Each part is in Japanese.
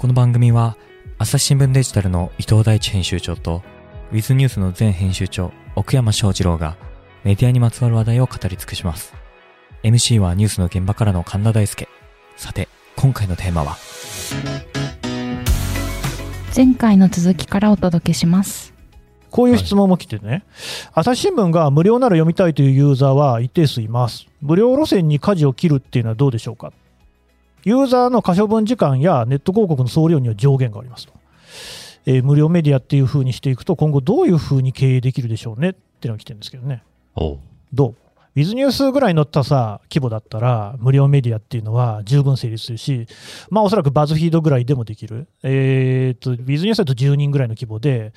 この番組は朝日新聞デジタルの伊藤大地編集長とウィズニュースの前編集長奥山翔二郎がメディアにまつわる話題を語り尽くします。MC はニュースの現場からの神田大輔さて今回のテーマは？前回の続きからお届けします。こういう質問も来てね、朝日新聞が無料なら読みたいというユーザーは一定数います。無料路線に舵を切るっていうのはどうでしょうか？ユーザーの可処分時間やネット広告の総量には上限がありますと。えー無料メディアっていう風にしていくと、今後どういう風に経営できるでしょうねっていうのが来てるんですけどね。おうどう？ウィズニュースぐらい乗ったさ、規模だったら、無料メディアっていうのは十分成立するし、まあおそらくバズフィードぐらいでもできる。えっ、と、ウィズニュースだと10人ぐらいの規模で、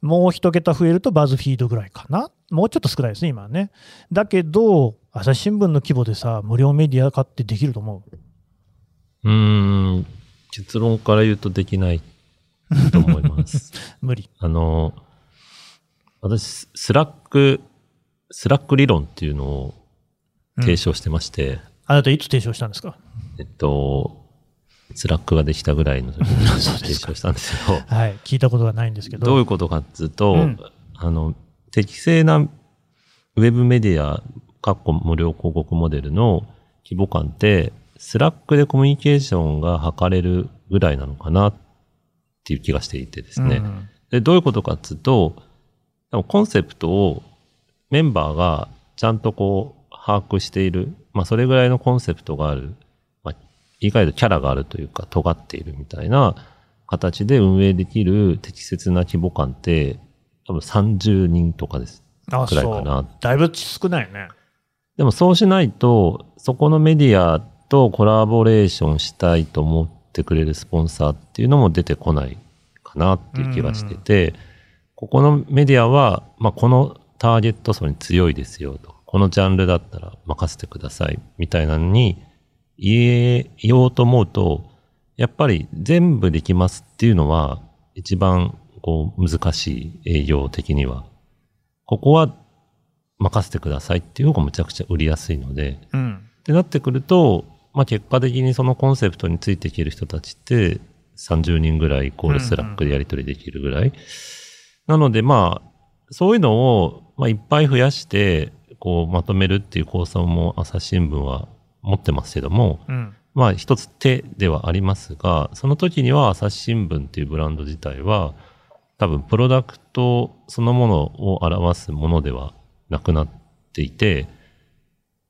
もう一桁増えるとバズフィードぐらいかな。もうちょっと少ないですね、今はね。だけど、朝日新聞の規模でさ、無料メディア化ってできると思う。うーん、結論から言うとできないと思います。無理。あの、私、 Slack、Slack 理論っていうのを提唱してまして、あなたいつ提唱したんですか？えっと、 Slack ができたぐらいの時に 提唱したんですけど、はい。聞いたことはないんですけど。どういうことかっていうと、うんあの、適正なウェブメディア、かっこ無料広告モデルの規模感って、 Slack でコミュニケーションが図れるぐらいなのかなっていう気がしていてですね。うんで、どういうことかっていうと、でもコンセプトをメンバーがちゃんとこう把握している。まあそれぐらいのコンセプトがある。まあ言い換えるとキャラがあるというか尖っているみたいな形で運営できる適切な規模感って多分30人とかです。あ、くらいかな。だいぶ少ないね。でもそうしないと、そこのメディアとコラボレーションしたいと思ってくれるスポンサーっていうのも出てこないかなっていう気がしてて、ここのメディアは、まあ、このターゲット層に強いですよと。このジャンルだったら任せてくださいみたいなのに言え、言おうと思うと、やっぱり全部できますっていうのは一番こう難しい営業的には。ここは任せてくださいっていう方がむちゃくちゃ売りやすいので、うん。ってなってくると、まあ結果的にそのコンセプトについていける人たちって30人ぐらいイコールスラックでやり取りできるぐらい。なのでまあ、そういうのを、まあ、いっぱい増やして、こうまとめるっていう構想も朝日新聞は持ってますけども、うん。まあ一つ手ではありますが、その時には朝日新聞っていうブランド自体は、多分プロダクトそのものを表すものではなくなっていて、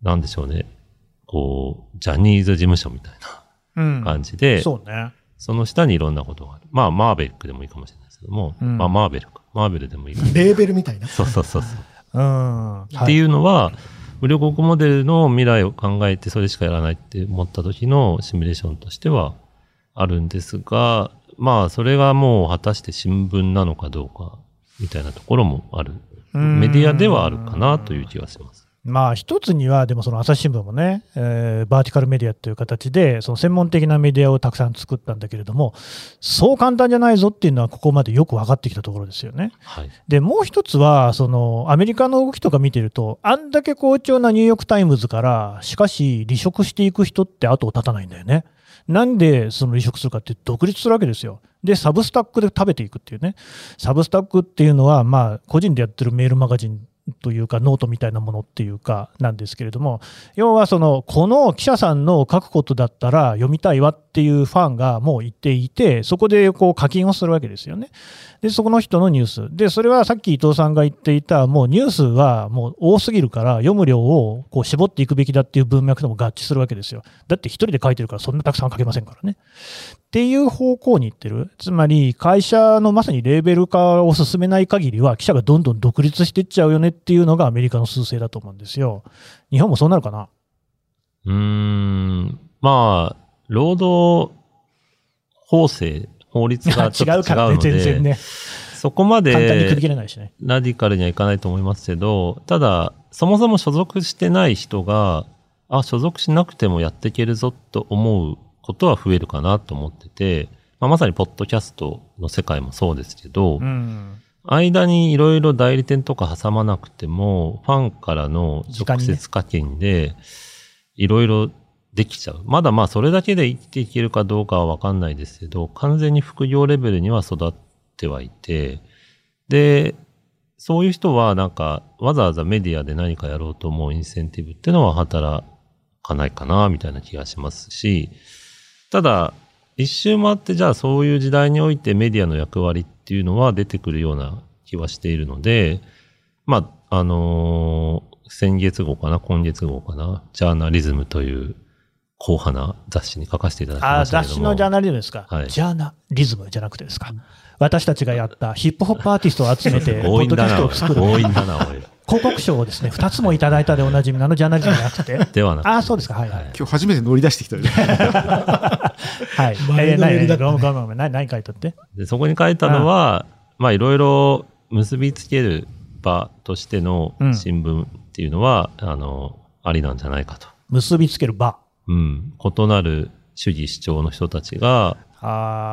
なんでしょうね。こう、ジャニーズ事務所みたいうん。な感じで、そうね。その下にいろんなことがある。まあ、マーベリックでもいいかもしれないですけども、うんまあ、マーベルか。マーベルでもいいかも。レーベルみたいな？そうそうそうそう。うん。っていうのは、無料広告モデルの未来を考えてそれしかやらないって思った時のシミュレーションとしてはあるんですが、まあそれがもう果たして新聞なのかどうかみたいなところもある。うんメディアではあるかなという気がします。まあ一つには、でもその朝日新聞もね、えーバーティカルメディアという形で、その専門的なメディアをたくさん作ったんだけれども、そう簡単じゃないぞっていうのは、ここまでよく分かってきたところですよね。はい。で、もう一つは、そのアメリカの動きとか見てると、あんだけ好調なニューヨーク・タイムズから、しかし離職していく人って後を絶たないんだよね。なんでその離職するかって独立するわけですよ。で、 Substack で食べていくっていうね。 Substack っていうのは、まあ、個人でやってるメールマガジンというか、ノートみたいなものっていうか、なんですけれども、要はその、この記者さんの書くことだったら読みたいわっていうファンがもういていて、そこでこう課金をするわけですよね。で、そこの人のニュース。で、それはさっき伊藤さんが言っていた、もうニュースはもう多すぎるから、読む量をこう絞っていくべきだっていう文脈とも合致するわけですよ。だって一人で書いてるからそんなたくさん書けませんからね。っていう方向に行ってる。つまり、会社のまさにレーベル化を進めない限りは、記者がどんどん独立していっちゃうよねっていうのがアメリカの趨勢だと思うんですよ。日本もそうなるかな？うーん。まあ、労働法制、法律がちょっと 違うからね、全然ね。そこま簡単に区切でれないしね。ラディカルにはいかないと思いますけど、ただ、そもそも所属してない人が、あ、所属しなくてもやっていけるぞと思うことは増えるかなと思ってて、まあ、まさにポッドキャストの世界もそうですけど、うん。間にいろいろ代理店とか挟まなくても、ファンからの直接課金で、いろいろできちゃう。まだまあそれだけで生きていけるかどうかはわかんないですけど、完全に副業レベルには育ってはいて、で、そういう人はなんかわざわざメディアで何かやろうと思うインセンティブっていうのは働かないかな、みたいな気がしますし、ただ、一周回ってじゃあそういう時代においてメディアの役割っていうのは出てくるような気はしているので、まあ、あのー先月号かな、今月号かな、ジャーナリズムという硬派な雑誌に書かせていただきああ、ましたけども。雑誌のジャーナリズムですか？はいジャーナリズムじゃなくてですか？私たちがやったヒップホップアーティストを集めて、ポ 強引だな、ッドキャストを作る強引だな、おい。広告賞をですね、2つもいただいたでおなじみのあのジャーナリズムじゃなくて。ではなくてああ、そうですか。はいはい。はい今日初めて乗り出してきたよね。はい。前のめりだったねごめんごめんごめん。何何書いとって？で、そこに書いたのは、まあいろいろ結びつける場としてのうん新聞っていうのは、あの、ありなんじゃないかと。結びつける場。うん。異なる主義主張の人たちが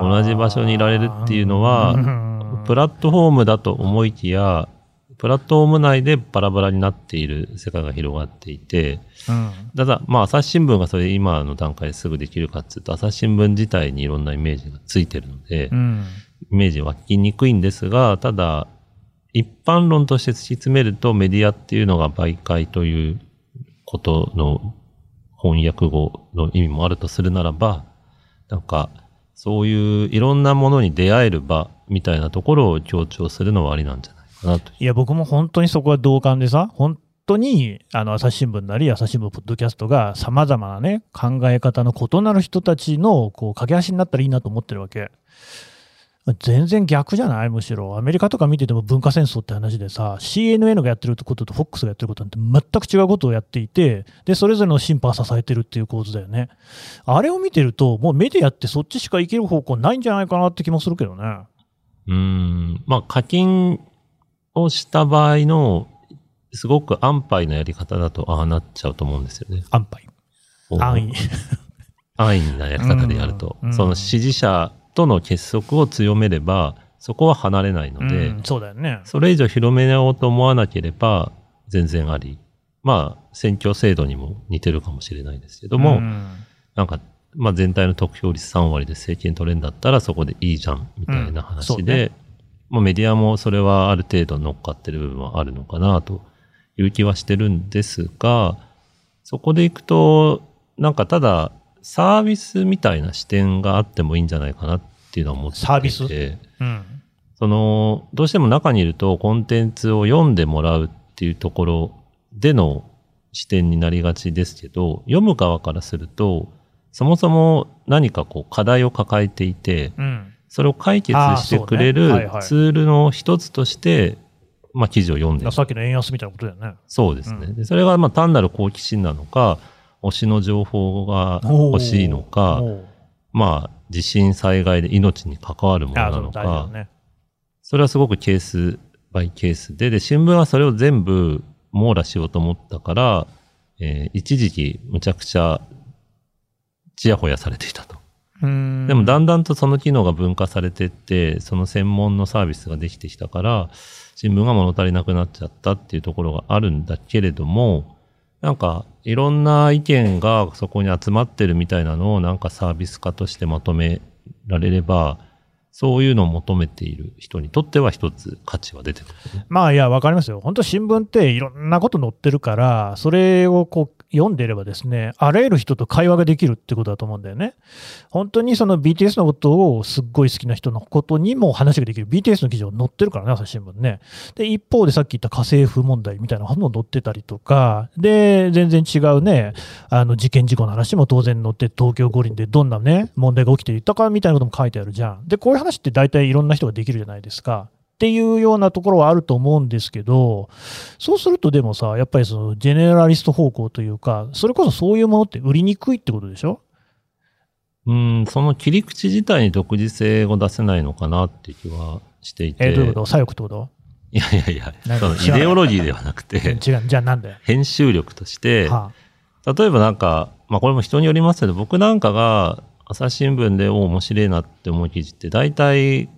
同じ場所にいられるっていうのはうん。プラットフォームだと思いきや、プラットフォーム内でバラバラになっている世界が広がっていて、うん。ただ、まあ、朝日新聞がそれ今の段階ですぐできるかっていうと、朝日新聞自体にいろんなイメージがついてるので、うん。イメージ湧きにくいんですが、ただ、一般論として突き詰めるとメディアっていうのが媒介ということの翻訳語の意味もあるとするならば、なんか、そういういろんなものに出会える場みたいなところを強調するのはありなんじゃないかなと。いや、僕も本当にそこは同感でさ、本当に、あの、朝日新聞なり、朝日新聞ポッドキャストが、様々なね、考え方の異なる人たちの、こう、架け橋になったらいいなと思ってるわけ。全然逆じゃない？むしろ。アメリカとか見てても文化戦争って話でさ、CNN がやってることと FOX がやってることなんて全く違うことをやっていて、で、それぞれの審判を支えてるっていう構図だよね。あれを見てると、もうメディアってそっちしか生きる方向ないんじゃないかなって気もするけどね。うーん、まあ課金をした場合の、すごく安牌なやり方だとああなっちゃうと思うんですよね。安牌。安易。安易なやり方でやると、うんうんその支持者との結束を強めれば、そこは離れないので、うんそうだよね。それ以上広めようと思わなければ、全然あり。まあ、選挙制度にも似てるかもしれないですけども、うんなんか、まあ全体の得票率3割で政権取れんだったらそこでいいじゃん、みたいな話で、ねまあメディアもそれはある程度乗っかってる部分はあるのかなという気はしてるんですが、そこでいくと、なんかただ、サービスみたいな視点があってもいいんじゃないかなっていうのは思っていて。サービス？うんその、どうしても中にいるとコンテンツを読んでもらうっていうところでの視点になりがちですけど、読む側からすると、そもそも何かこう課題を抱えていて、うんそれを解決してくれるはいツールの一つとして、まあ記事を読んでる。さっきの円安みたいなことだよね。そうですね。うんでそれがまあ単なる好奇心なのか、推しの情報が欲しいのか、まあ地震災害で命に関わるものなのか。それはすごくケースバイケースで、で、新聞はそれを全部網羅しようと思ったから、えー一時期むちゃくちゃちやほやされていたと。うんでもだんだんとその機能が分化されてって、その専門のサービスができてきたから、新聞が物足りなくなっちゃったっていうところがあるんだけれども、なんかいろんな意見がそこに集まってるみたいなのをなんかサービス化としてまとめられれば、そういうのを求めている人にとっては一つ価値は出てくるね。まあいや、わかりますよ。本当新聞っていろんなこと載ってるから、それをこう読んでいればですね、あらゆる人と会話ができるってことだと思うんだよね。本当にその BTS のことをすっごい好きな人のことにも話ができる。BTS の記事を載ってるからね、朝日新聞ね。で、一方でさっき言った家政婦問題みたいなのも載ってたりとか、で、全然違うね、あの事件事故の話も当然載って、東京五輪でどんなね、問題が起きていたかみたいなことも書いてあるじゃん。で、こういう話って大体いろんな人ができるじゃないですか。っていうようなところはあると思うんですけど、そうするとでもさ、やっぱりそのジェネラリスト方向というか、それこそそういうものって売りにくいってことでしょ？うん、その切り口自体に独自性を出せないのかなって気はしていて。えーどういうこと？左翼ってこと？いやいやいやそのイデオロギーではなくて、違う、じゃあなんだよ。編集力として、は例えばなんか、まあこれも人によりますけど、僕なんかが朝日新聞でお面白いなって思う記事って大体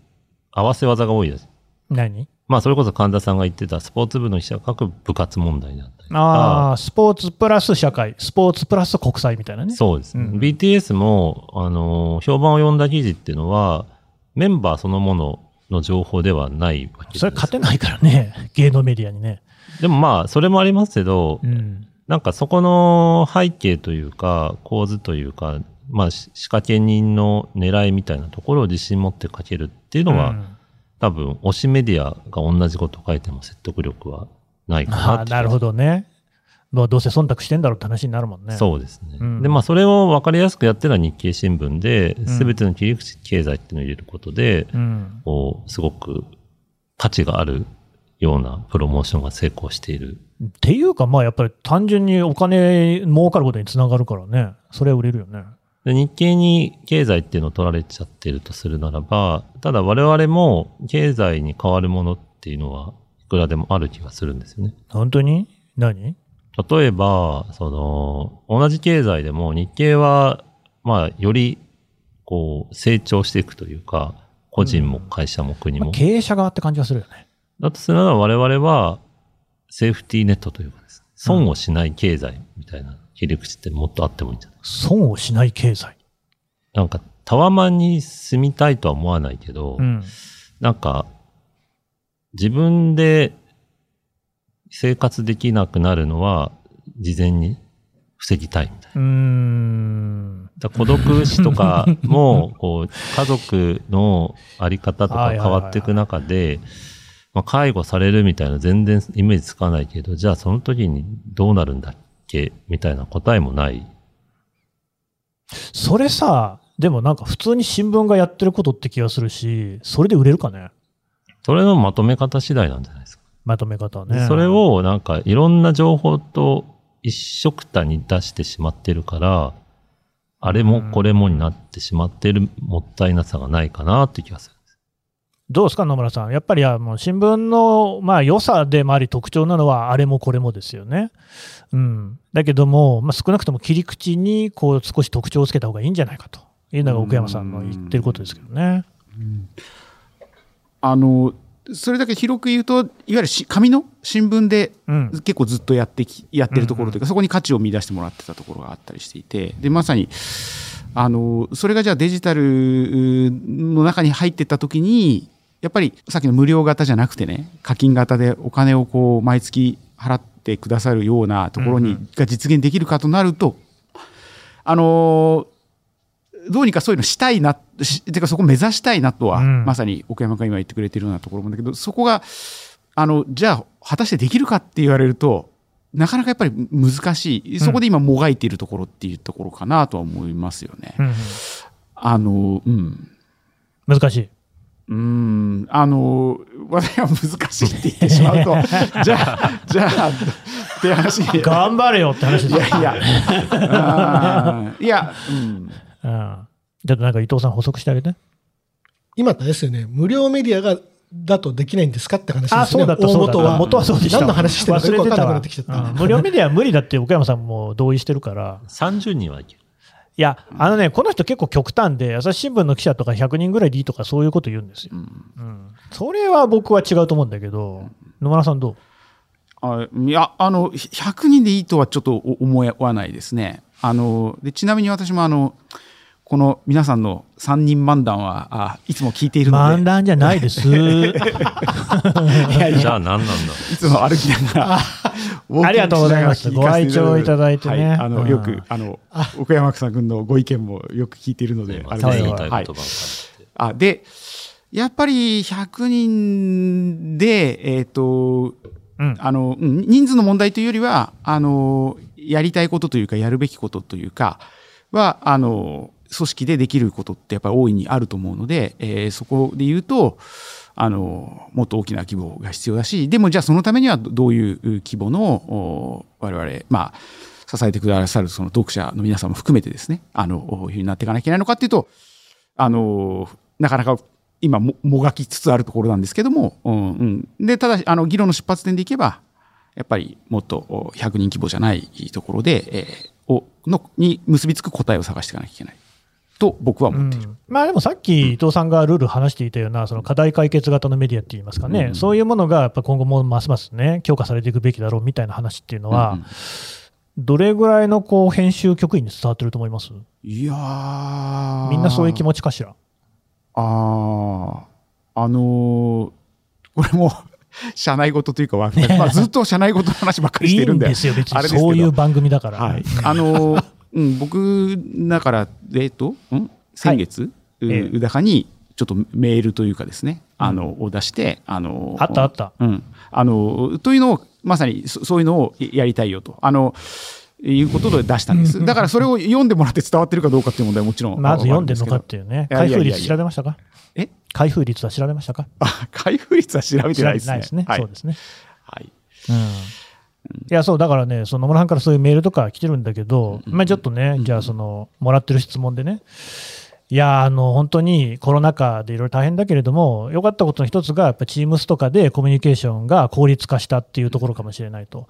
合わせ技が多いです。あ、何？まあそれこそ神田さんが言ってたスポーツ部の記者が書く部活問題だったりとか、ああ、スポーツプラス社会、スポーツプラス国際みたいなね。そうですね。うん BTS も、あの、評判を呼んだ記事っていうのは、メンバーそのものの情報ではないわけです。それ勝てないからね、芸能メディアにね。でもまあ、それもありますけど、うん。なんかそこの背景というか、構図というか、まあ、し仕掛け人の狙いみたいなところを自信持って書けるっていうのは、うん多分、推しメディアが同じことを書いても説得力はないかななるほどね。まあどうせ忖度してんだろうって話になるもんね。そうですね。うんで、まあ、それを分かりやすくやってるのは日経新聞で、んすべての切り口経済っていうのを入れることで、うん。こう、すごく価値があるようなプロモーションが成功している。っていうか、まあやっぱり単純にお金儲かることにつながるからね。それは売れるよね。で日経に経済っていうのを取られちゃってるとするならば、ただ我々も経済に変わるものっていうのはいくらでもある気がするんですよね。本当に？何？例えば、その、同じ経済でも日経は、まあ、より、こう、成長していくというか、個人も会社も国も。まあ経営者側って感じがするよね。だとするなら我々は、セーフティーネットというかですね、損をしない経済みたいな切り口ってもっとあってもいいんじゃない？損をしない経済。なんか、タワマンに住みたいとは思わないけど、うん。なんか、自分で生活できなくなるのは、事前に防ぎたいみたいな。うーん。だ孤独死とかも、こう、家族のあり方とか変わっていく中で、まあ、介護されるみたいな全然イメージつかないけど、じゃあその時にどうなるんだっけみたいな答えもない。それさ、でもなんか普通に新聞がやってることって気がするし、それで売れるかね？それのまとめ方次第なんじゃないですか。まとめ方ね。それをなんかいろんな情報と一緒くたに出してしまってるから、あれもこれもになってしまってるもったいなさがないかなって気がする。どうですか、野村さん。やっぱりあの新聞の、まあ、良さでもあり特徴なのは、あれもこれもですよね。うん、だけども、まあ、少なくとも切り口にこう少し特徴をつけた方がいいんじゃないかというのが奥山さんの言ってることですけどね。あのそれだけ広く言うといわゆるし紙の新聞でうん結構ずっとやってきやってるところというか、そこに価値を見出してもらってたところがあったりしていてでまさにあのそれがじゃあデジタルの中に入ってった時にやっぱりさっきの無料型じゃなくてね課金型でお金をこう毎月払ってくださるようなところに、うんが実現できるかとなるとあのどうにかそういうのしたいな、してかそこ目指したいなとは、うんまさに奥山が今言ってくれてるようなところもだけど、そこが、あの、じゃあ、果たしてできるかって言われると、なかなかやっぱり難しい。そこで今もがいているところっていうところかなとは思いますよね。うんうんあの、うん。難しい。うーん、あの、私は難しいって言ってしまうと、じゃあ、じゃあ、って話に。頑張れよって話ですよ。いやいや、いや、うん。うんちょっとなんか伊藤さん補足してあげて。今ですよね、無料メディアが、だとできないんですかって話ですよね。あ、そうだった、大そうだった。元は。元はそうでした。何の話してるのかよくわかんなくなってきちゃった。うん無料メディアは無理だって奥山さんも同意してるから。30人はいける。いや、あのね、この人結構極端で、朝日新聞の記者とか100人ぐらいでいいとかそういうこと言うんですよ。うん。それは僕は違うと思うんだけど、野村さんどう？あいや、あの、100人でいいとはちょっと思わないですね。あの、でちなみに私もあの、この皆さんの3人漫談は、あいつも聞いているので、漫談じゃないです。いやいや、じゃあ何なんだ？いつも歩きながら、ありがとうございます。ご愛聴いただいてね。はい、あの、うん。よく、あの、奥山さん君のご意見もよく聞いているので、あれです。はい。あ、で、やっぱり100人で、えっ、と、うん。あの、うん人数の問題というよりは、あの、やりたいことというか、やるべきことというか、は、あの、組織でできることってやっぱり大いにあると思うので、えーそこで言うと、あの、もっと大きな規模が必要だし、でもじゃあそのためにはどういう規模の、我々、まあ、支えてくださるその読者の皆さんも含めてですね、あの、こういうふうになっていかなきゃいけないのかっていうと、あの、なかなか今ももがきつつあるところなんですけども、うんうん、で、ただ、あの、議論の出発点でいけば、やっぱりもっと100人規模じゃないところで、えーをのに結びつく答えを探していかなきゃいけない。と僕は思っている。うん。まあでもさっき伊藤さんがルール話していたような、その課題解決型のメディアって言いますかね、うん。そういうものがやっぱ今後もますますね、強化されていくべきだろうみたいな話っていうのは、どれぐらいのこう編集局員に伝わってると思います？いやー。みんなそういう気持ちかしら？ああ、あのーこれも、社内事というかわかんない、まあ、ずっと社内事の話ばっかりいいしてるんで。んですよ、別に。そういう番組だから。はい。あのーうん、僕、だから、えっと、ん？先月、うええ宇高に、ちょっとメールというかですね、あの、を出して、あのーあったあった。うん。あの、というのを、まさにそそういうのをやりたいよと。あの、いうことで出したんです。だからそれを読んでもらって伝わってるかどうかっていう問題はもちろん。まず読んでるのかっていうね。開封率調べましたか？え？開封率は調べましたか？あ、開封率は調べてないですね。ですね。はいそうですね。はい。うんいや、そう、だからね、その野村さんからそういうメールとか来てるんだけど、まあちょっとね、じゃあ、その、もらってる質問でね、いや、あの、本当にコロナ禍でいろいろ大変だけれども、良かったことの一つが、やっぱチームスとかでコミュニケーションが効率化したっていうところかもしれないと。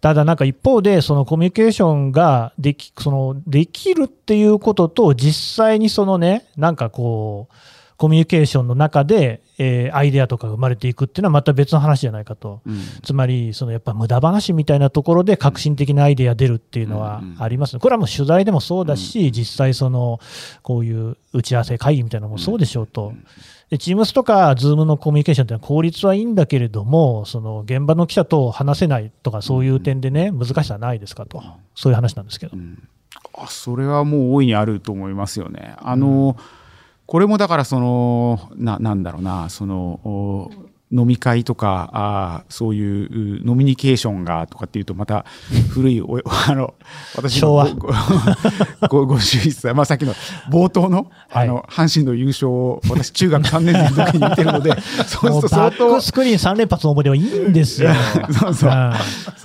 ただ、なんか一方で、そのコミュニケーションができ、その、できるっていうことと、実際にそのね、なんかこう、コミュニケーションの中で、えーアイデアとかが生まれていくっていうのはまた別の話じゃないかと。うんつまり、そのやっぱ無駄話みたいなところで革新的なアイデア出るっていうのはうんうんありますね。これはもう取材でもそうだし、実際その、こういう打ち合わせ会議みたいなのもそうでしょうと。で、 Teams とか Zoom のコミュニケーションってのは効率はいいんだけれども、その現場の記者と話せないとかそういう点でね、難しさはないですかと。そういう話なんですけど。あそれはもう大いにあると思いますよね。あの、これもだからそのななんだろうなそのお飲み会とかあーそういううノミニケーションがとかっていうとまた 古いおあの私のごご51歳、まあ、さっきの冒頭の,、はい。あの阪神の優勝を私中学3年生の時に見てるのでそうすると相当バックスクリーン3連発の思い出はいいんですよ。そうそ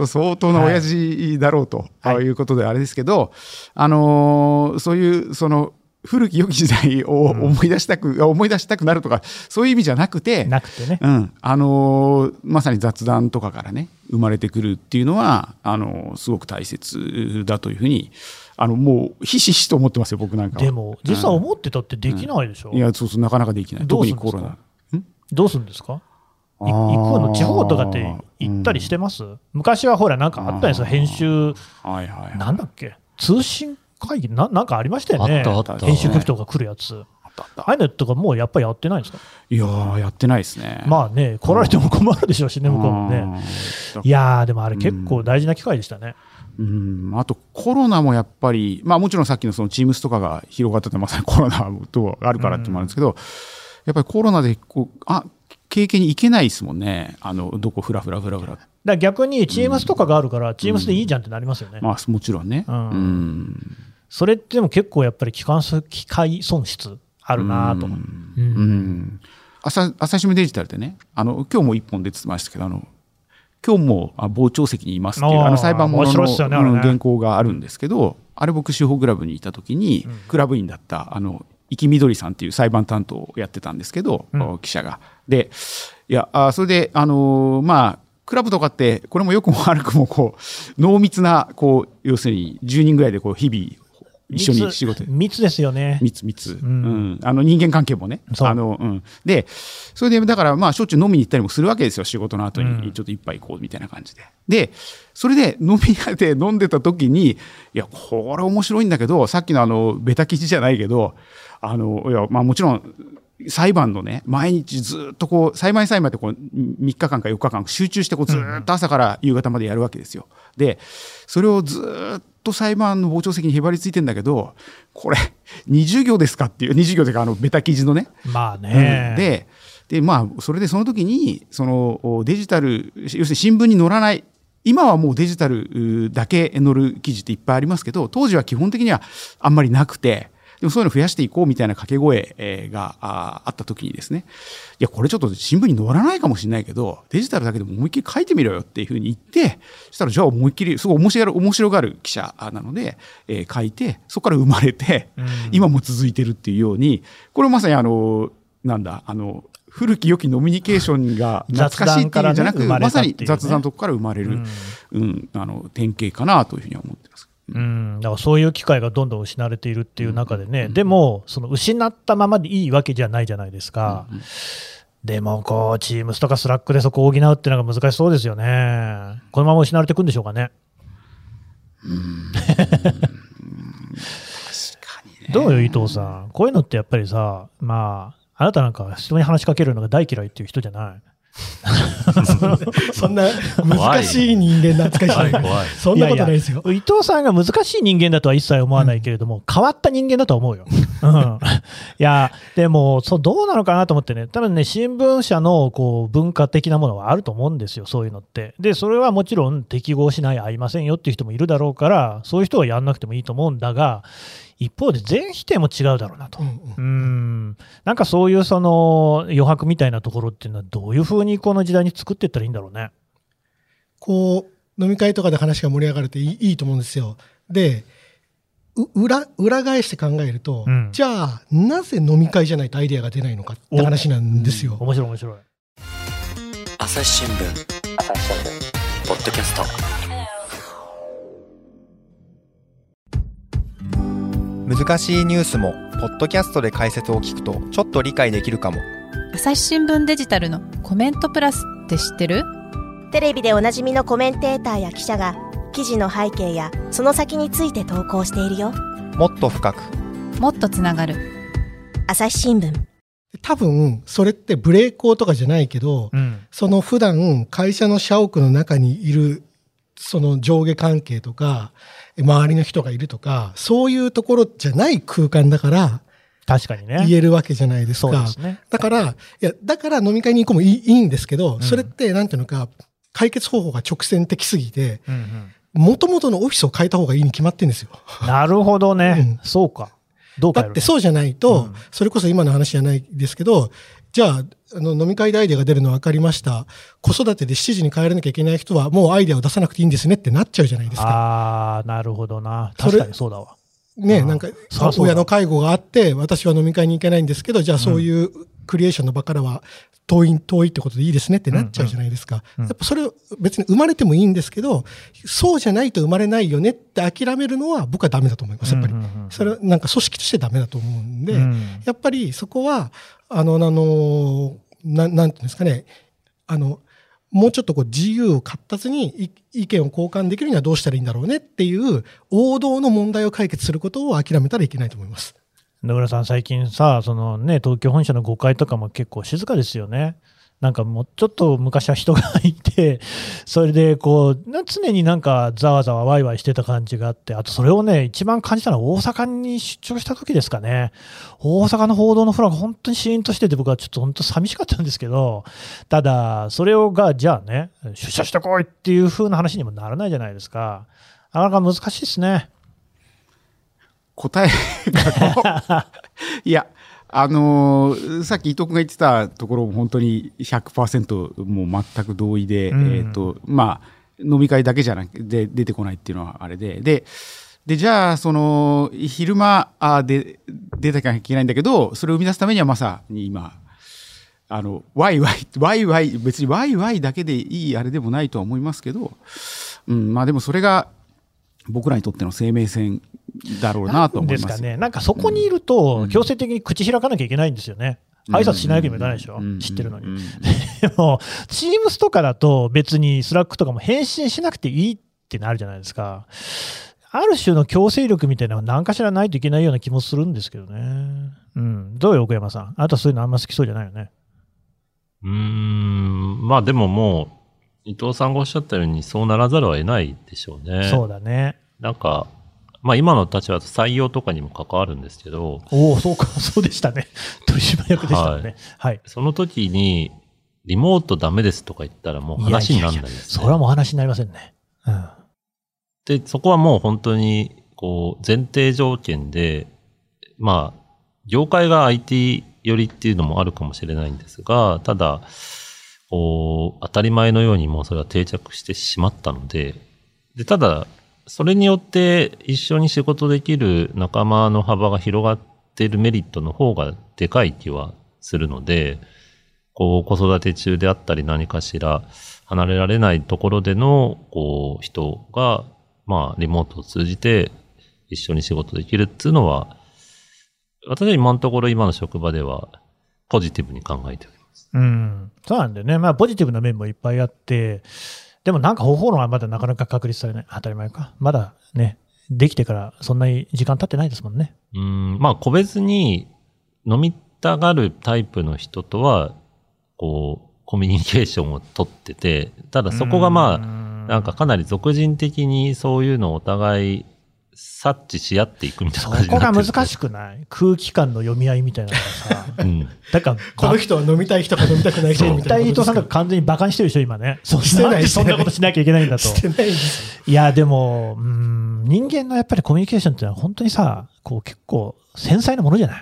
う。相当な親父だろうと、はい。い、うことであれですけど、あのーそういうその古き良き時代を思い出したく、思い出したくなるとかそういう意味じゃなくてなくてね。うん。あのーまさに雑談とかからね生まれてくるっていうのはあのーすごく大切だというふうにあのもうひしひしと思ってますよ僕なんかは。でも、実は思ってたってできないでしょ。いやそうそうなかなかできない。どう特にコロナ。どうするんですか？行くの地方とかって行ったりしてます、昔はほら、なんかあったんですよ、編集、はいはいはい。なんだっけ、通信？会議な、なんかありましたよね、あったあった。編集局とか来るやつ。ああいうのとかもうやっぱりやってないんですか、いやーやってないですね。まあね、来られても困るでしょうしね、向こうもね。いやー、でもあれ、結構大事な機会でしたね。うん、あとコロナもやっぱり、まあ、もちろんさっきのそのチームスとかが広がっててまさにコロナとあるからっていうのもあるんですけど、やっぱりコロナでこうあ経験に行けないですもんね。あのどこふらふらふらふら逆に、チームスとかがあるから、チームスでいいじゃんってなりますよね。まあもちろんね、うん。うんそれってでも結構やっぱり機関機械損失あるなと。う。んうん。うん。朝朝日新聞デジタルでねあの今日も一本出てましたけどあの今日もあ傍聴席にいますっていうあの裁判物面白のいっすよね原稿があるんですけどあれ僕司法クラブにいた時に、クラブ員だったあの生きみどりさんっていう裁判担当をやってたんですけど、うん。記者が。でいやあそれであのーまあクラブとかってこれも良くも悪くもこう濃密なこう要するに10人ぐらいでこう日々一緒に仕事。密ですよね。密密、ううん。んあの人間関係もね。そう。あの、うん、でそれでだからまあしょっちゅう飲みに行ったりもするわけですよ。仕事の後うん。にちょっと一杯行こうみたいな感じで、でそれで飲み屋で 飲んでた時にいやこれ面白いんだけどさっきのあのベタ記事じゃないけどあのいやまあもちろん裁判のね毎日ずっとこう裁判員裁判ってこう3日間か4日間集中してこうずっと朝から夕方までやるわけですよ。でそれをずっと裁判の傍聴席にへばりついてんだけどこれ20行ですかっていう20行というかあのベタ記事のね。まあね。うんででまあそれでその時にそのおデジタル要するに新聞に載らない今はもうデジタルうだけ載る記事っていっぱいありますけど当時は基本的にはあんまりなくてでもそういうの増やしていこうみたいな掛け声えーがああった時にですね。いやこれちょっと新聞に載らないかもしれないけどデジタルだけでも思いっきり書いてみろよっていうふうに言ってそしたらじゃあ思いっきりすごい面白がる面白がる記者なので、えー書いてそこから生まれて、うん。今も続いてるっていうようにこれまさにあのなんだあの古き良きノミニケーションが懐かしいっていうんじゃなく、ね生まさに雑談のとこから生まれる、うん。あの典型かなというふうには思ってます。うん、だからそういう機会がどんどん失われているっていう中でね、でも、その失ったままでいいわけじゃないじゃないですか。うんうんでも、こう、 Teams とか Slack でそこを補うっていうのが難しそうですよね。このまま失われていくんでしょうかね。どうよ、伊藤さん。こういうのってやっぱりさ、まあ、あなたなんか人に話しかけるのが大嫌いっていう人じゃない。そんな難しい人間な扱いしない。怖い。そんなことないですよ。伊藤さんが難しい人間だとは一切思わないけれども、変わった人間だと思うよ。うん、いや、でもそう、どうなのかなと思ってね、多分ね、新聞社のこう文化的なものはあると思うんですよ、そういうのって。で、それはもちろん適合しない、合いませんよっていう人もいるだろうから、そういう人はやんなくてもいいと思うんだが、一方で全否定も違うだろうなと。うんうんうんなんかそういうその余白みたいなところっていうのは、どういうふうにこの時代に作っていったらいいんだろうね。こう、飲み会とかで話が盛り上がるっていいいいと思うんですよ。で、う裏、裏返して考えると、うんじゃあ、なぜ飲み会じゃないとアイデアが出ないのかって話なんですよ。面白い面白い。朝日新聞ポッドキャスト難しいニュースもポッドキャストで解説を聞くとちょっと理解できるかも。朝日新聞デジタルのコメントプラスって知ってる？テレビでおなじみのコメンテーターや記者が記事の背景やその先について投稿しているよ。もっと深く。もっとつながる。朝日新聞。多分、それってブレーコーとかじゃないけど、うん。その普段会社の社屋の中にいるその上下関係とか周りの人がいるとかそういうところじゃない空間だから確かにね。言えるわけじゃないですか。すね。だから、いや、だから飲み会に行こうもいいいいんですけど、それってなんていうのか、解決方法が直線的すぎて、うんうんもともとのオフィスを変えた方がいいに決まってるんですよ。なるほどね。そうか。どうかだってそうじゃないと、うんそれこそ今の話じゃないですけど、じゃあ、あの飲み会でアイデアが出るの分かりました。子育てで7時に帰らなきゃいけない人はもうアイデアを出さなくていいんですねってなっちゃうじゃないですか。ああ、なるほどな。確かにそうだわ。ね、うんなんか親の介護があって、私は飲み会に行けないんですけど、じゃあそういうクリエーションの場からは遠い、遠いってことでいいですねってなっちゃうじゃないですか。やっぱそれを別に生まれてもいいんですけど、そうじゃないと生まれないよねって諦めるのは僕はダメだと思います、やっぱり。それはなんか組織としてダメだと思うんで、うんやっぱりそこは、あの、あの、ななんていうんですかね、あの、もうちょっとこう自由を活発にい意見を交換できるにはどうしたらいいんだろうねっていう王道の問題を解決することを諦めたらいけないと思います。野村さん、最近さ、そのね、東京本社の5階とかも結構静かですよね。なんかもうちょっと昔は人がいて、それでこう、常になんかざわざわワイワイしてた感じがあって、あとそれをね、一番感じたのは大阪に出張した時ですかね。大阪の報道のフロアが本当にシーンとしてて僕はちょっと本当寂しかったんですけど、ただ、それをが、じゃあね、出社してこいっていう風な話にもならないじゃないですか。なかなか難しいですね。答えが いや、あのーさっき伊藤君が言ってたところも本当に100%もう全く同意で、うん。えっ、と、まあ、飲み会だけじゃなくて出てこないっていうのはあれで、で、で、じゃあ、その、昼間あで出なきゃいけないんだけど、それを生み出すためにはまさに今、あの、ワイワイ、ワイワイ、別にワイワイだけでいいあれでもないとは思いますけど、うん、まあでもそれが僕らにとっての生命線だろうなと思います。ですかね、なんかそこにいると、強制的に口開かなきゃいけないんですよね。挨拶しないわけにもいかないでしょ、うん知ってるのに。うん でも、 Teams とかだと別に Slack とかも返信しなくていいってなるじゃないですか。ある種の強制力みたいなのは何かしらないといけないような気もするんですけどね。うん。どうよ、奥山さん？あなたそういうのあんま好きそうじゃないよね。うーん、まあでももう、伊藤さんがおっしゃったようにそうならざるを得ないでしょうね。そうだね。なんか、まあ今の立場だと採用とかにも関わるんですけど、おお、そうか、そうでしたね。取締役でしたね。はい。その時に、リモートダメですとか言ったらもう話にならないです、ね。それはもう話になりませんね。うん。で、そこはもう本当に、こう、前提条件で、まあ、業界が IT 寄りっていうのもあるかもしれないんですが、ただ、こう、当たり前のようにもうそれは定着してしまったので、で、ただ、それによって一緒に仕事できる仲間の幅が広がっているメリットの方がでかい気はするので、こう、子育て中であったり何かしら離れられないところでの、こう、人がまあ、リモートを通じて一緒に仕事できるっていうのは、私は今のところ今の職場ではポジティブに考えております。うん。そうなんだよね。まあ、ポジティブな面もいっぱいあって、でもなんか方法論はまだなかなか確立されない。当たり前か。まだね、できてからそんなに時間経ってないですもんね。うん、まあ、個別に飲みたがるタイプの人とは、こう、コミュニケーションを取ってて、ただそこがまあ、あなんかかなり俗人的にそういうのをお互い察知し合っていくみたいなそ感じにこがなってる難しくない？空気感の読み合いみたいなのがさ。うん。だから、この人は飲みたい人か飲みたくない人み絶たいな対伊藤さんことかが完全に馬鹿にしてるでしょ、今ね。そうしてないそんなことしなきゃいけないんだと。してないですよ。いや、でも、うん、人間のやっぱりコミュニケーションっていうのは本当にさ、こう結構繊細なものじゃな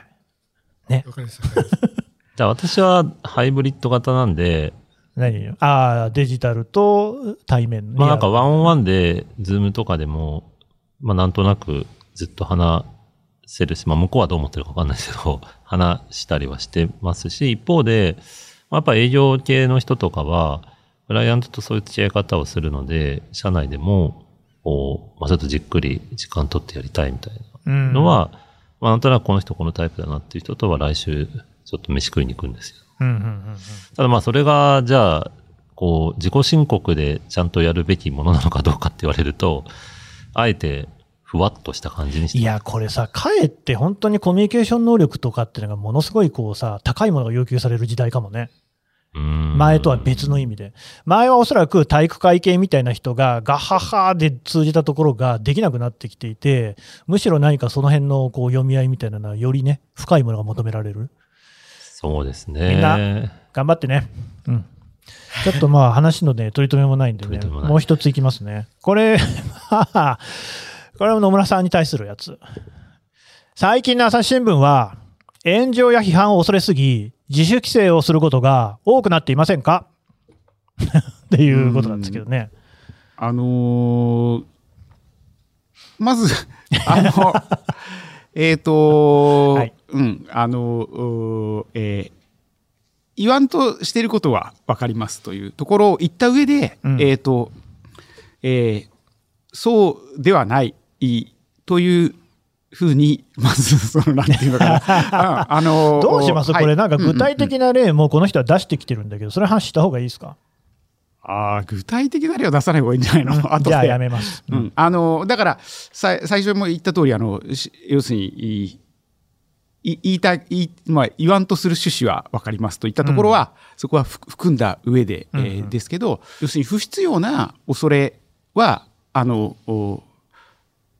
い？わかりますわかりますじゃあ私はハイブリッド型なんで、何？ああ、デジタルと対面。まあなんか one on one で、 Zoom とかでも、まあなんとなくずっと話せるし、まあ向こうはどう思ってるかわかんないですけど、話したりはしてますし、一方で、まあやっぱ営業系の人とかは、クライアントとそういう付き合い方をするので、社内でも、こう、まあちょっとじっくり時間取ってやりたいみたいなうんのは、まあなんとなくこの人このタイプだなっていう人とは来週ちょっと飯食いに行くんですよ。うんうんうんうんただまあそれが、じゃあ、こう、自己申告でちゃんとやるべきものなのかどうかって言われると、あえて、ふわっとした感じにして。いや、これさ、かえって本当にコミュニケーション能力とかっていうのがものすごいこうさ、高いものが要求される時代かもね。うん前とは別の意味で。前はおそらく体育会系みたいな人がガッハッハーで通じたところができなくなってきていて、むしろ何かその辺のこう読み合いみたいなのはよりね、深いものが求められる。そうですね。みんな頑張ってね。うん。ちょっとまあ話のね、取り留めもないんでね、もう一ついきますね。これ、まあこれは野村さんに対するやつ。最近の朝日新聞は、炎上や批判を恐れすぎ、自主規制をすることが多くなっていませんか？っていうことなんですけどね。あのーまず、あの、えっと、はいうん、あの、うーえー言わんとしていることは分かりますというところを言った上で、うん。えっ、と、えーそうではないというふうに、まず、その、なんていうのかな。ああのどうします、はい。これ、なんか具体うんうんうん的な例もこの人は出してきてるんだけど、それ話した方がいいですか、ああ、具体的な例を出さない方がいいんじゃないの、後 でじゃあやめます。う、ん、あのだからさ最初も言った通りあのし要するに言いたいまあ、言わんとする趣旨は分かりますといったところは、そこはふ含んだ上で、えーうんうんですけど要するに不必要な恐れはあのお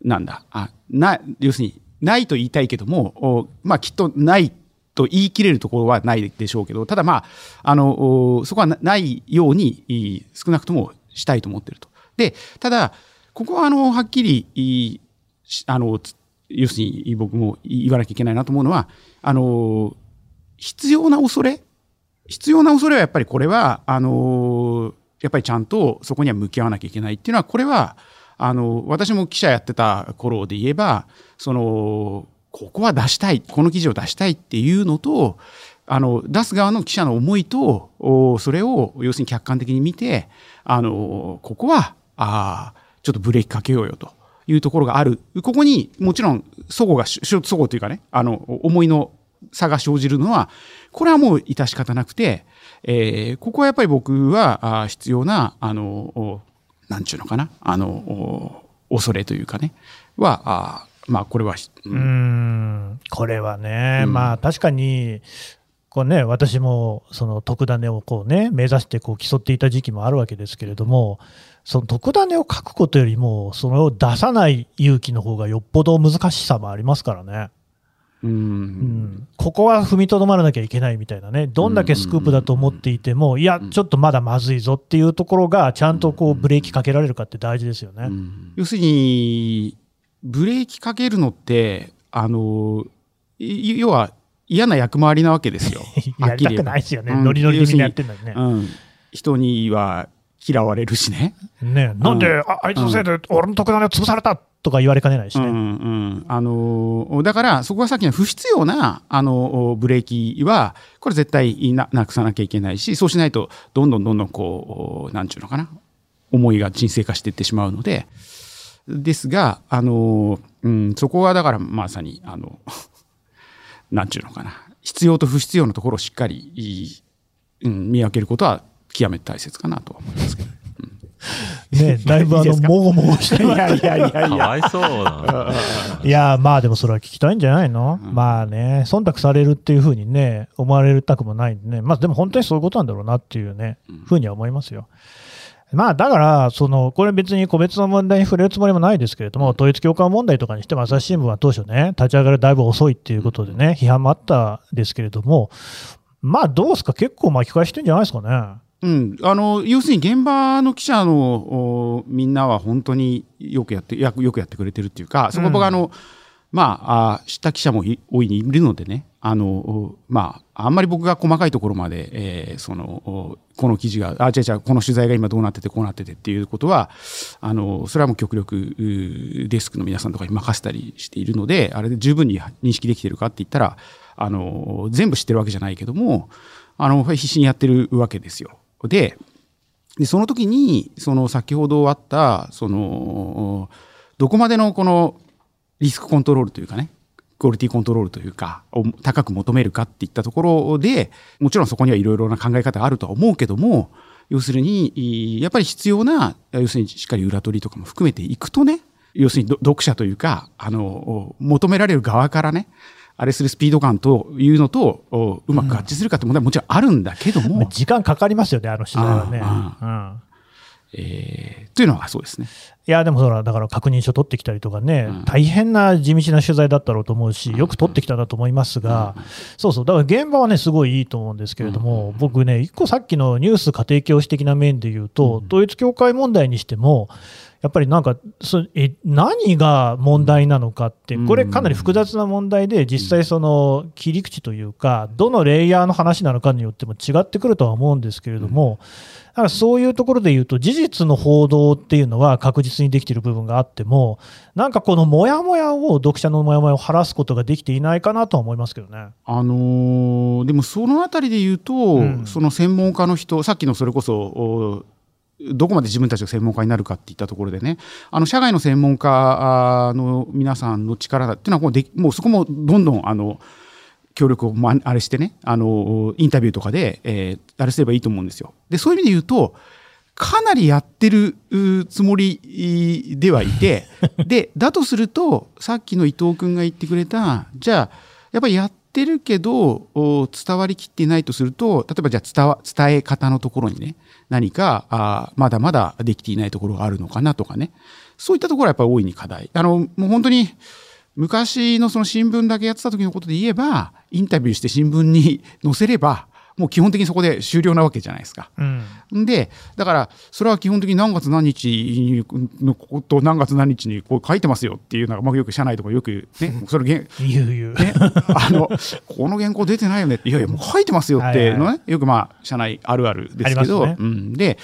なんだあな要するにないと言いたいけどもお、まあ、きっとないと言い切れるところはないでしょうけどただまああのおそこはなないようにい少なくともしたいと思ってると。でただここはあのはっきりあのつ要するに僕も言わなきゃいけないなと思うのはあの必要な恐れ必要な恐れはやっぱりこれはあのやっぱりちゃんとそこには向き合わなきゃいけないっていうのはこれはあの私も記者やってた頃で言えばそのここは出したいこの記事を出したいっていうのとあの出す側の記者の思いとそれを要するに客観的に見てあのここはあーちょっとブレーキかけようよと。いうところがある。ここにもちろん齟齬がし齟齬というかねあの思いの差が生じるのはこれはもう致し方なくて、えーここはやっぱり僕はあー必要なあのおなんちゅうのかなあのお恐れというかねはあーまあこれは、うん。これはね、うん。まあ確かに、こうね、私もその特ダネをこうね、目指してこう競っていた時期もあるわけですけれども、その特ダネを書くことよりも、それを出さない勇気の方がよっぽど難しさもありますからね。うん。うん、ここは踏みとどまらなきゃいけないみたいなね、どんだけスクープだと思っていても、いや、ちょっとまだまずいぞっていうところが、ちゃんとこうブレーキかけられるかって大事ですよね。要するにブレーキかけるのってあのい要は嫌な役回りなわけですよ。やりたくないですよね、うんノリノリでみんなやってんのにね。うん、人には嫌われるしね。ねなんで、ああいつのせいで俺の特ダネを潰されたとか言われかねないしね。うんうんあのーだからそこはさっきの不必要なあのブレーキはこれ絶対ななくさなきゃいけないしそうしないとどんどんどんどんこうなんちゅうのかな思いが沈静化していってしまうのでですが、あの、うん、そこはだからまさに、あの、なんちゅうのかな。必要と不必要のところをしっかり、うん、見分けることは極めて大切かなとは思いますけど。ね、だいぶあの、もごもごしていやいやいやいかや。わいそうな。いや、まあでもそれは聞きたいんじゃないの、まあね、忖度されるっていうふうにね、思われたくもないんでね、まあでも本当にそういうことなんだろうなっていうね、ふうには思いますよ。まあだから、その、これ別に個別の問題に触れるつもりもないですけれども、統一教会問題とかにしても、朝日新聞は当初ね、立ち上がりだいぶ遅いっていうことでね、批判もあったんですけれども、まあどうですか、結構巻き返してんじゃないですかね。うん、あの要するに現場の記者のおみんなは本当によくやってやよくやってくれてるっていうか、そこ僕はあの、まあ、あ知った記者もい大いにいるのでね、あのおまあ、あんまり僕が細かいところまで、えーそのおこの記事が、あ、違う違う、この取材が今どうなってて、こうなっててっていうことは、あのそれはもう極力、デスクの皆さんとかに任せたりしているので、あれで十分に認識できてるかって言ったら、あの全部知ってるわけじゃないけども、あの必死にやってるわけですよ。で、でその時にその先ほどあったそのどこまでのこのリスクコントロールというかねクオリティコントロールというかを高く求めるかっていったところでもちろんそこにはいろいろな考え方があるとは思うけども要するにやっぱり必要な要するにしっかり裏取りとかも含めていくとね要するに読者というかあの求められる側からねあれするスピード感というのとおうまく合致するかって問題はもちろんあるんだけども、時間かかりますよね、あの取材はね。あうん。えーというのはそうですね。いや、でもそら、だから確認書取ってきたりとかね、大変な地道な取材だったろうと思うし、よく取ってきたなと思いますが、そうそう、だから現場はね、すごいいいと思うんですけれども、僕ね、一個さっきのニュース家庭教師的な面で言うと、統一教会問題にしても、やっぱりなんかそえ何が問題なのかって、これ、かなり複雑な問題で、実際、その切り口というか、どのレイヤーの話なのかによっても違ってくるとは思うんですけれども、だからそういうところで言うと、事実の報道っていうのは確実にできている部分があっても、なんかこのモヤモヤを、読者のモヤモヤを晴らすことができていないかなとは思いますけどね。あのーでもそのあたりで言うと、その専門家の人、さっきのそれこそ、おどこまで自分たちが専門家になるかっていったところでね、あの社外の専門家の皆さんの力だっていうのはもうで、もうそこもどんどんあの協力を、まあ、あれしてね、あのインタビューとかで、えーあれすればいいと思うんですよ。で、そういう意味で言うと、かなりやってるつもりではいて、で、だとすると、さっきの伊藤君が言ってくれた、じゃあ、やっぱりやってるけど、伝わりきっていないとすると、例えばじゃあ伝わ伝え方のところにね、何かあまだまだできていないところがあるのかなとかね、そういったところはやっぱり大いに課題。あの、もう本当に、昔のその新聞だけやってた時のことで言えば、インタビューして新聞に載せれば、もう基本的にそこで終了なわけじゃないですか。うんで、だから、それは基本的に何月何日のこと何月何日にこう書いてますよっていうのが、まあ、よく社内とかよくね、それげん言う言う。ね、あの、この原稿出てないよねって、いやいや、もう書いてますよってのね、よくまあ、社内あるあるですけど、ねうん、で、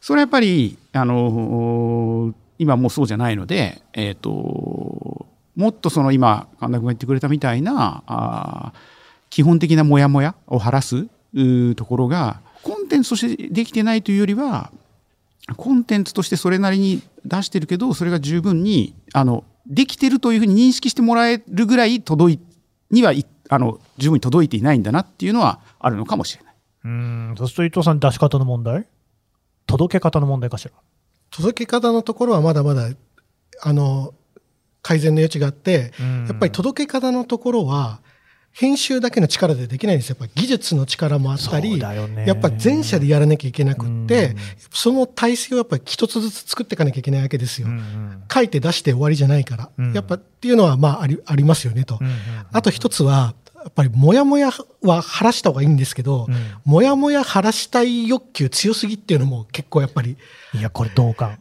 それはやっぱり、あの、今もうそうじゃないので、えっ、と、もっとその今、神田君が言ってくれたみたいな、あー基本的なモヤモヤを晴らすところが、コンテンツとしてできてないというよりは、コンテンツとしてそれなりに出してるけど、それが十分に、あの、できてるというふうに認識してもらえるぐらい届い、にはい、あの、十分に届いていないんだなっていうのはあるのかもしれない。うん、そうすると伊藤さん、出し方の問題？届け方の問題かしら？届け方のところはまだまだ、あの、改善の余地があって、うんやっぱり届け方のところは、編集だけの力でできないんですよ。やっぱ技術の力もあったり、やっぱ全社でやらなきゃいけなくって、その体制をやっぱり一つずつ作っていかなきゃいけないわけですよ。書いて出して終わりじゃないから。うんやっぱっていうのはまあありありますよねと。あと一つは、やっぱりモヤモヤは晴らした方がいいんですけど、モヤモヤ晴らしたい欲求強すぎっていうのも結構やっぱり、いや、これ同感。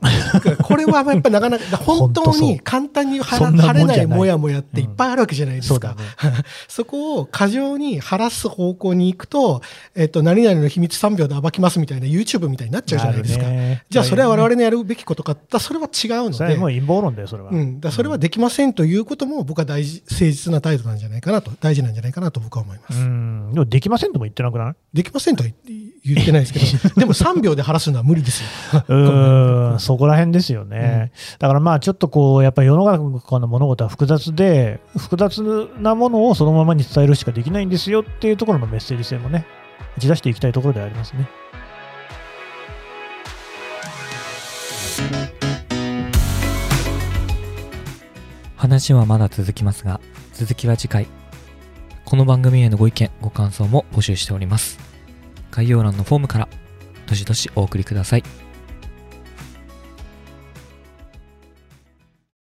これはやっぱりなかなか 本当に簡単に晴れないじゃないモヤモヤっていっぱいあるわけじゃないですか。そうだね。そこを過剰に晴らす方向に行くと、えっと、何々の秘密3秒で暴きますみたいな YouTube みたいになっちゃうじゃないですか。じゃあそれは我々のやるべきことかってそれは違うのでそれはもう。陰謀論だよ、それは。うん、だそれはできませんということも僕は大事、誠実な態度なんじゃないかなと、大事なんじゃないかなと僕は思います。うん。でもできませんとも言ってなくない？できませんとは言言ってないですけど、でも3秒で晴らすのは無理ですよ。うーん、そこら辺ですよね。だからまあちょっとこう、やっぱり世の中の物事は複雑で、複雑なものをそのままに伝えるしかできないんですよっていうところのメッセージ性もね、打ち出していきたいところではありますね。話はまだ続きますが、続きは次回。この番組へのご意見、ご感想も募集しております。概要欄のフォームから、どしどしお送りください。